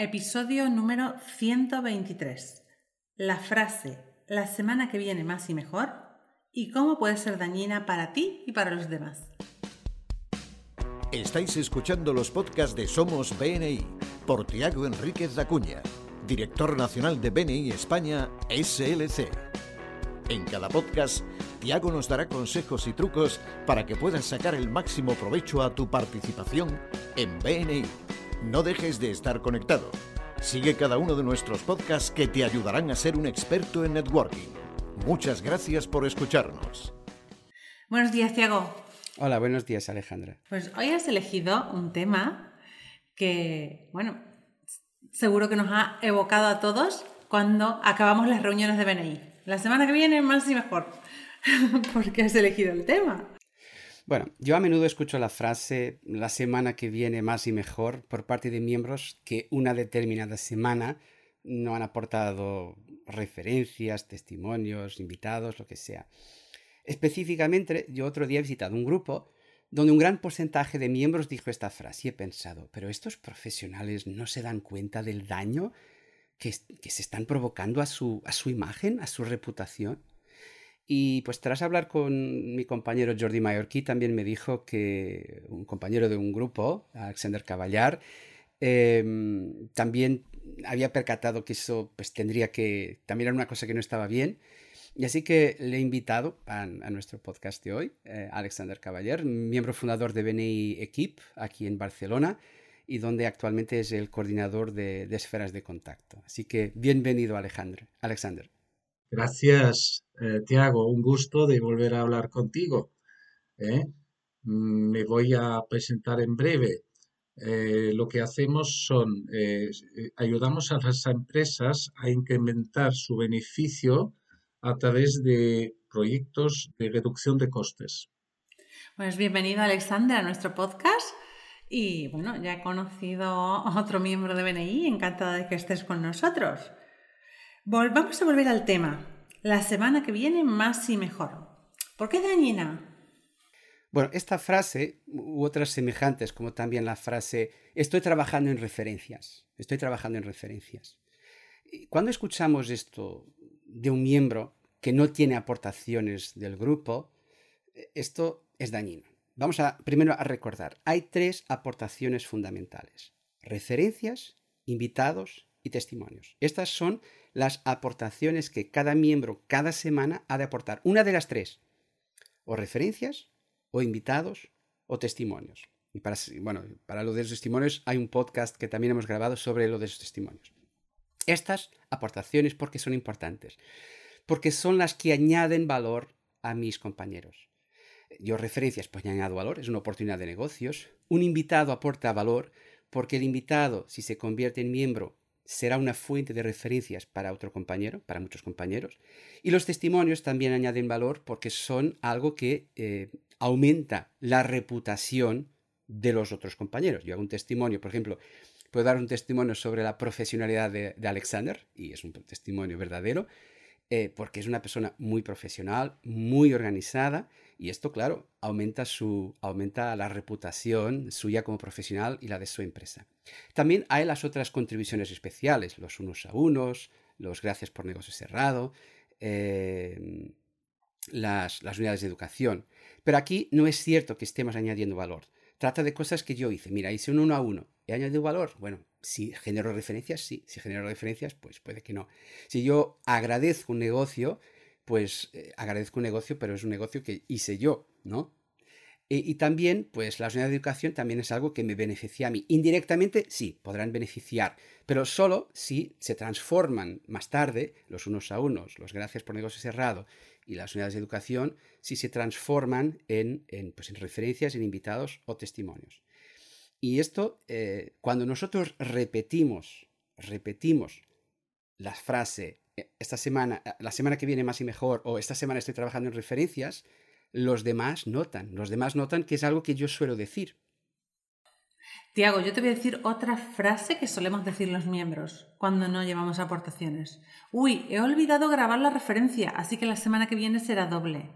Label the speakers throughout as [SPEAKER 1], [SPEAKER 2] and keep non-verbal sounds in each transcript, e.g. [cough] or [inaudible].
[SPEAKER 1] Episodio número 123. La frase la semana que viene más y mejor y cómo puede ser dañina para ti y para los demás.
[SPEAKER 2] Estáis escuchando los podcasts de Somos BNI por Tiago Enríquez Dacuña, director nacional de BNI España SLC. En cada podcast, Tiago nos dará consejos y trucos para que puedas sacar el máximo provecho a tu participación en BNI. No dejes de estar conectado. Sigue cada uno de nuestros podcasts que te ayudarán a ser un experto en networking. Muchas gracias por escucharnos.
[SPEAKER 1] Buenos días, Tiago.
[SPEAKER 3] Hola, buenos días, Alejandra.
[SPEAKER 1] Pues hoy has elegido un tema que, bueno, seguro que nos ha evocado a todos cuando acabamos las reuniones de BNI. La semana que viene más y mejor. [laughs] ¿Por qué has elegido el tema?
[SPEAKER 3] Bueno, yo a menudo escucho la frase la semana que viene más y mejor por parte de miembros que una determinada semana no han aportado referencias, testimonios, invitados, lo que sea. Específicamente, yo otro día he visitado un grupo donde un gran porcentaje de miembros dijo esta frase y he pensado, pero estos profesionales no se dan cuenta del daño que, se están provocando a su imagen, a su reputación. Y pues tras hablar con mi compañero Jordi Mallorquí, también me dijo que un compañero de un grupo, Alexander Caballar, em, también había percatado que eso pues tendría que, también era una cosa que no estaba bien. Y así que le he invitado a, nuestro podcast de hoy, eh, Alexander Caballar, miembro fundador de BNI Equip aquí en Barcelona y donde actualmente es el coordinador de, de esferas de contacto. Así que bienvenido Alejandro, Alexander.
[SPEAKER 4] Gracias, eh, Tiago. Un gusto de volver a hablar contigo. ¿eh? Mm, me voy a presentar en breve. Eh, lo que hacemos son, ayudamos a las empresas a incrementar su beneficio a través de proyectos de reducción de costes.
[SPEAKER 1] Pues bienvenido Alexander a nuestro podcast. Y bueno, ya he conocido a otro miembro de BNI, encantada de que estés con nosotros. Vamos a volver al tema. La semana que viene más y mejor. ¿Por qué dañina?
[SPEAKER 3] Bueno, esta frase u otras semejantes, como también la frase estoy trabajando en referencias, estoy trabajando en referencias. Cuando escuchamos esto de un miembro que no tiene aportaciones del grupo, esto es dañino. Vamos a primero a recordar, hay tres aportaciones fundamentales: referencias, invitados y testimonios. Estas son las aportaciones que cada miembro cada semana ha de aportar. Una de las tres. O referencias, o invitados, o testimonios. Y para, bueno, para lo de los testimonios hay un podcast que también hemos grabado sobre lo de los testimonios. Estas aportaciones, porque son importantes? Porque son las que añaden valor a mis compañeros. Yo referencias, pues añado valor, es una oportunidad de negocios. Un invitado aporta valor porque el invitado, si se convierte en miembro, será una fuente de referencias para otro compañero, para muchos compañeros. Y los testimonios también añaden valor porque son algo que eh, aumenta la reputación de los otros compañeros. Yo hago un testimonio, por ejemplo, puedo dar un testimonio sobre la profesionalidad de, Alexander, y es un testimonio verdadero, eh, porque es una persona muy profesional, muy organizada, y esto, claro, aumenta, su, aumenta la reputación suya como profesional y la de su empresa. También hay las otras contribuciones especiales, los unos a unos, los gracias por negocio cerrado, em, las, las unidades de educación. Pero aquí no es cierto que estemos añadiendo valor. Trata de cosas que yo hice. Mira, hice un uno a uno. ¿He añadido valor? Bueno, si genero referencias, sí. Si genero referencias, pues puede que no. Si yo agradezco un negocio, pues eh, agradezco un negocio, pero es un negocio que hice yo, ¿no? y también, pues la unidades de educación también es algo que me beneficia a mí. Indirectamente, sí, podrán beneficiar, pero solo si se transforman más tarde, los unos a unos, los gracias por negocio cerrado y las unidades de educación, si se transforman en, pues, en referencias, en invitados o testimonios. Y esto, eh, cuando nosotros repetimos, repetimos la frase eh, esta semana, eh, la semana que viene más y mejor, o esta semana estoy trabajando en referencias, los demás notan. Los demás notan que es algo que yo suelo decir.
[SPEAKER 1] Tiago, yo te voy a decir otra frase que solemos decir los miembros cuando no llevamos aportaciones. Uy, he olvidado grabar la referencia, así que la semana que viene será doble.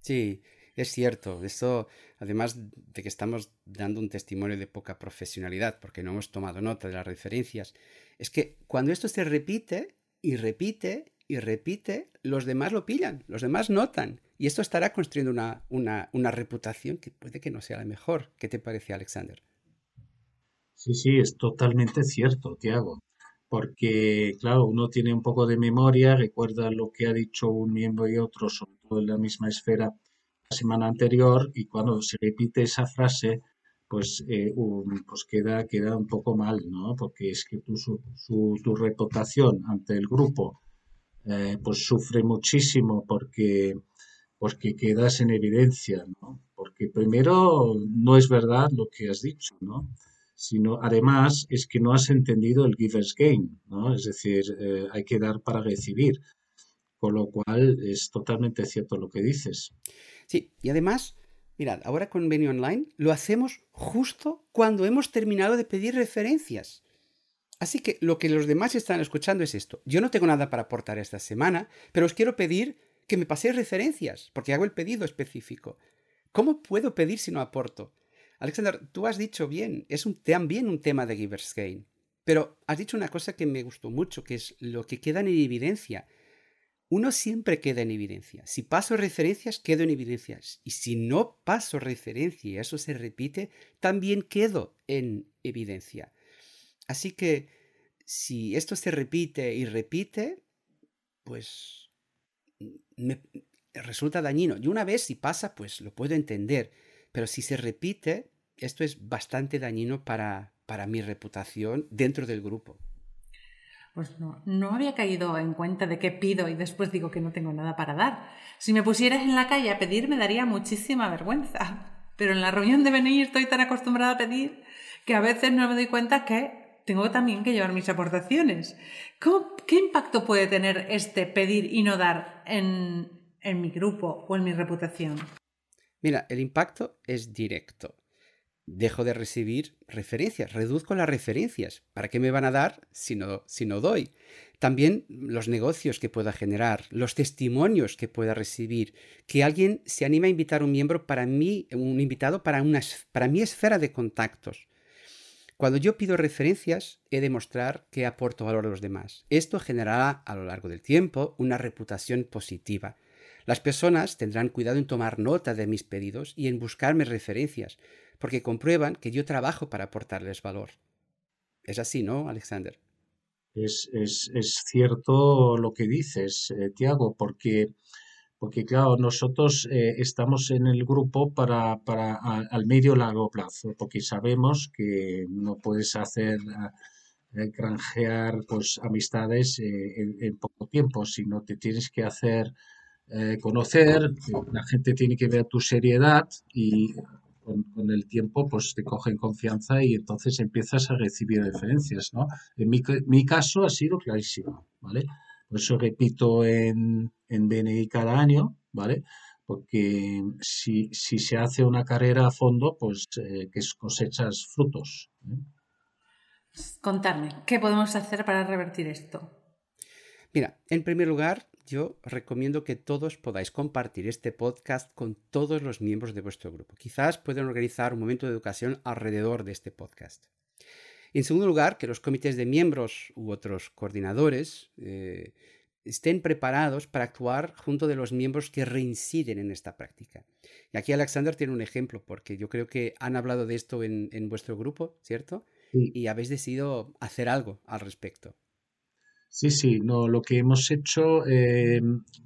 [SPEAKER 3] Sí, Es cierto, esto, además de que estamos dando un testimonio de poca profesionalidad, porque no hemos tomado nota de las referencias, es que cuando esto se repite y repite y repite, los demás lo pillan, los demás notan. Y esto estará construyendo una, una, una reputación que puede que no sea la mejor. ¿Qué te parece, Alexander?
[SPEAKER 4] Sí, sí, es totalmente cierto, Tiago. Porque, claro, uno tiene un poco de memoria, recuerda lo que ha dicho un miembro y otro, sobre todo en la misma esfera, la semana anterior, y cuando se repite esa frase, pues, eh, pues queda, queda un poco mal, ¿no? Porque es que tu, su, tu reputación ante el grupo eh, pues sufre muchísimo porque, porque quedas en evidencia, ¿no? Porque primero no es verdad lo que has dicho, ¿no? Sino además es que no has entendido el giver's gain, ¿no? Es decir, eh, hay que dar para recibir. Con lo cual es totalmente cierto lo que dices.
[SPEAKER 3] Sí, y además, mirad, ahora con Venue Online lo hacemos justo cuando hemos terminado de pedir referencias. Así que lo que los demás están escuchando es esto. Yo no tengo nada para aportar esta semana, pero os quiero pedir que me paséis referencias, porque hago el pedido específico. ¿Cómo puedo pedir si no aporto? Alexander, tú has dicho bien, es un, también un tema de Giver's Gain. Pero has dicho una cosa que me gustó mucho, que es lo que queda en evidencia. Uno siempre queda en evidencia. Si paso referencias, quedo en evidencias. Y si no paso referencia y eso se repite, también quedo en evidencia. Así que si esto se repite y repite, pues me resulta dañino. Y una vez si pasa, pues lo puedo entender. Pero si se repite, esto es bastante dañino para, para mi reputación dentro del grupo.
[SPEAKER 1] Pues no, no había caído en cuenta de qué pido y después digo que no tengo nada para dar. Si me pusieras en la calle a pedir me daría muchísima vergüenza. Pero en la reunión de venir estoy tan acostumbrada a pedir que a veces no me doy cuenta que tengo también que llevar mis aportaciones. ¿Qué impacto puede tener este pedir y no dar en, en mi grupo o en mi reputación?
[SPEAKER 3] Mira, el impacto es directo. Dejo de recibir referencias, reduzco las referencias. ¿Para qué me van a dar si no, si no doy? También los negocios que pueda generar, los testimonios que pueda recibir, que alguien se anime a invitar un miembro para mí, un invitado para, una, para mi esfera de contactos. Cuando yo pido referencias, he de mostrar que aporto valor a los demás. Esto generará a lo largo del tiempo una reputación positiva. Las personas tendrán cuidado en tomar nota de mis pedidos y en buscarme referencias, porque comprueban que yo trabajo para aportarles valor. Es así, ¿no, Alexander?
[SPEAKER 4] Es, es, cierto lo que dices, eh, Tiago, porque porque claro, nosotros eh, estamos en el grupo para, para al medio largo plazo, porque sabemos que no puedes hacer eh, granjear pues amistades eh, en, poco tiempo, sino te tienes que hacer conocer, la gente tiene que ver tu seriedad y con, con, el tiempo pues te cogen confianza y entonces empiezas a recibir referencias, ¿no? En mi, mi caso ha sido clarísimo, ¿vale? Por eso repito en, en BNI cada año, ¿vale? Porque si, si, se hace una carrera a fondo, pues eh, que cosechas frutos. ¿eh?
[SPEAKER 1] Contarme, ¿qué podemos hacer para revertir esto?
[SPEAKER 3] Mira, en primer lugar, yo recomiendo que todos podáis compartir este podcast con todos los miembros de vuestro grupo. Quizás puedan organizar un momento de educación alrededor de este podcast. En segundo lugar, que los comités de miembros u otros coordinadores eh, estén preparados para actuar junto de los miembros que reinciden en esta práctica. Y aquí Alexander tiene un ejemplo, porque yo creo que han hablado de esto en, vuestro grupo, ¿cierto? Y habéis decidido hacer algo al respecto.
[SPEAKER 4] Sí, sí, no, lo que hemos hecho, eh,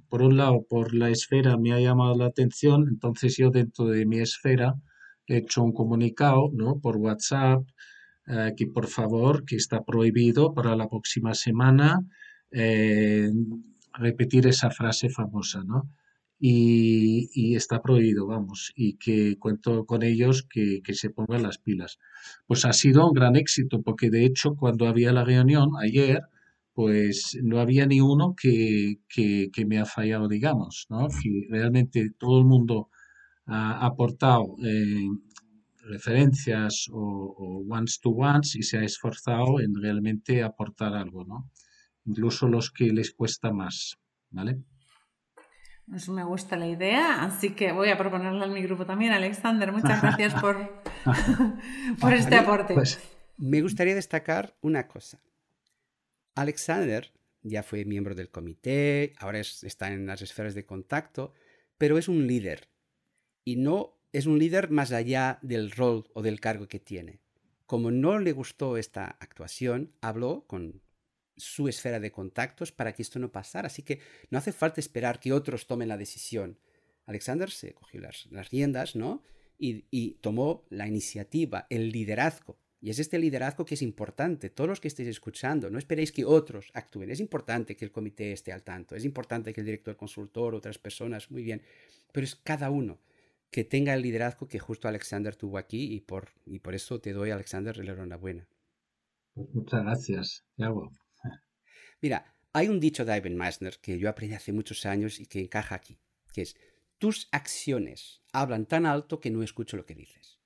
[SPEAKER 4] por un lado, por la esfera me ha llamado la atención, entonces yo dentro de mi esfera he hecho un comunicado, ¿no? Por WhatsApp, eh, que por favor, que está prohibido para la próxima semana eh, repetir esa frase famosa, ¿no? Y, está prohibido, vamos, y que cuento con ellos que, se pongan las pilas. Pues ha sido un gran éxito, porque de hecho cuando había la reunión ayer, pues no había ni uno que, me ha fallado, digamos, ¿no? Que realmente todo el mundo ha aportado eh, referencias o, ones to ones y se ha esforzado en realmente aportar algo, ¿no? Incluso los que les cuesta más, ¿vale?
[SPEAKER 1] Pues me gusta la idea, así que voy a proponerla en mi grupo también. Alexander, muchas gracias por, [laughs] por este aporte. Pues,
[SPEAKER 3] me gustaría destacar una cosa. Alexander ya fue miembro del comité, ahora está en las esferas de contacto, pero es un líder. Y no es un líder más allá del rol o del cargo que tiene. Como no le gustó esta actuación, habló con su esfera de contactos para que esto no pasara. Así que no hace falta esperar que otros tomen la decisión. Alexander se cogió las, riendas, ¿no? Y, tomó la iniciativa, el liderazgo. Y es este liderazgo que es importante. Todos los que estéis escuchando, no esperéis que otros actúen. Es importante que el comité esté al tanto. Es importante que el director consultor, otras personas, muy bien. Pero es cada uno que tenga el liderazgo que justo Alexander tuvo aquí y por, y por eso te doy, Alexander, la enhorabuena.
[SPEAKER 4] Pues muchas gracias, Thiago.
[SPEAKER 3] Mira, hay un dicho de Ivan Meissner que yo aprendí hace muchos años y que encaja aquí, que es, tus acciones hablan tan alto que no escucho lo que dices.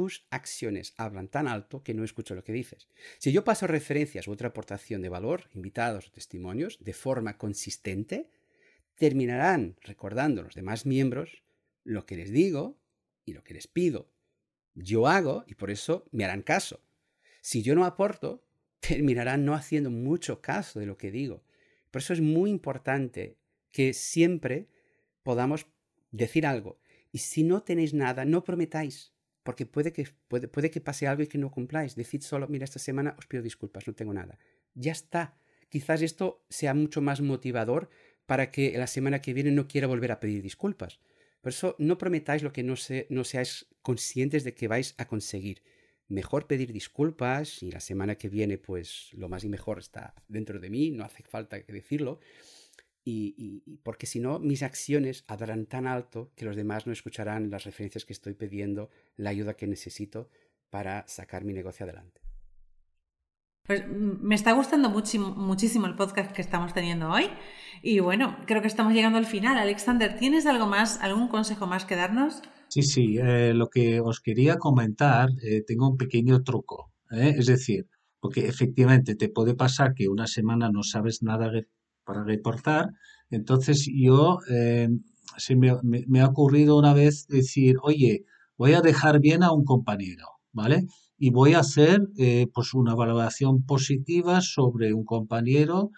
[SPEAKER 3] Tus acciones hablan tan alto que no escucho lo que dices. Si yo paso referencias u otra aportación de valor, invitados o testimonios, de forma consistente, terminarán recordando los demás miembros lo que les digo y lo que les pido. Yo hago y por eso me harán caso. Si yo no aporto, [laughs] terminarán no haciendo mucho caso de lo que digo. Por eso es muy importante que siempre podamos decir algo. Y si no tenéis nada, no prometáis, porque puede que, puede, puede que pase algo y que no cumpláis. Decid solo, mira, esta semana os pido disculpas, no tengo nada. Ya está. Quizás esto sea mucho más motivador para que la semana que viene no quiera volver a pedir disculpas. Por eso no prometáis lo que no, no seáis conscientes de que vais a conseguir mejor pedir disculpas y la semana que viene pues lo más y mejor está dentro de mí, no hace falta que decirlo. Y, porque si no, mis acciones hablarán tan alto que los demás no escucharán las referencias que estoy pidiendo, la ayuda que necesito para sacar mi negocio adelante.
[SPEAKER 1] Pues mm, me está gustando muchísimo, muchísimo el podcast que estamos teniendo hoy. Y bueno, creo que estamos llegando al final. Alexander, ¿tienes algo más, algún consejo más que darnos?
[SPEAKER 4] Sí, sí, eh, lo que os quería comentar, eh, tengo un pequeño truco, ¿eh? es decir, porque efectivamente te puede pasar que una semana no sabes nada para reportar, entonces yo se me, ha ocurrido una vez decir, oye, voy a dejar bien a un compañero, ¿vale? Y voy a hacer pues una valoración positiva sobre un compañero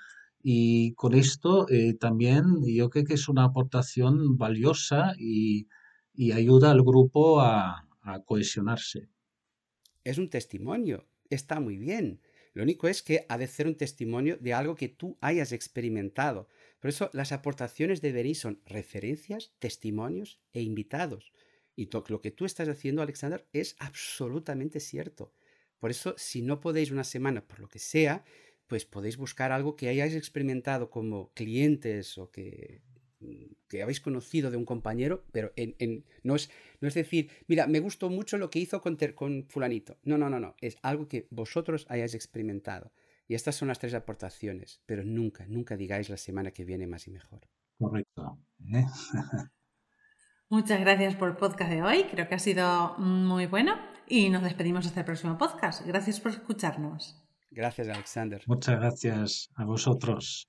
[SPEAKER 4] y con esto también yo creo que es una aportación valiosa y y ayuda al grupo a, cohesionarse.
[SPEAKER 3] Es un testimonio, está muy bien. Lo único es que ha de ser un testimonio de algo que tú hayas experimentado. Por eso las aportaciones de Beni son referencias, testimonios e invitados. Y lo que tú estás haciendo, Alexander, es absolutamente cierto. Por eso, si no podéis una semana, por lo que sea, pues podéis buscar algo que hayáis experimentado como clientes o que que habéis conocido de un compañero, pero en, no, es, no es decir, mira, me gustó mucho lo que hizo con, con fulanito. No, no, no, no. Es algo que vosotros hayáis experimentado. Y estas son las tres aportaciones, pero nunca, nunca digáis la semana que viene más y mejor.
[SPEAKER 4] Correcto. ¿eh? [laughs]
[SPEAKER 1] Muchas gracias por el podcast de hoy. Creo que ha sido muy bueno. Y nos despedimos hasta el próximo podcast. Gracias por escucharnos.
[SPEAKER 3] Gracias, Alexander.
[SPEAKER 4] Muchas gracias a vosotros.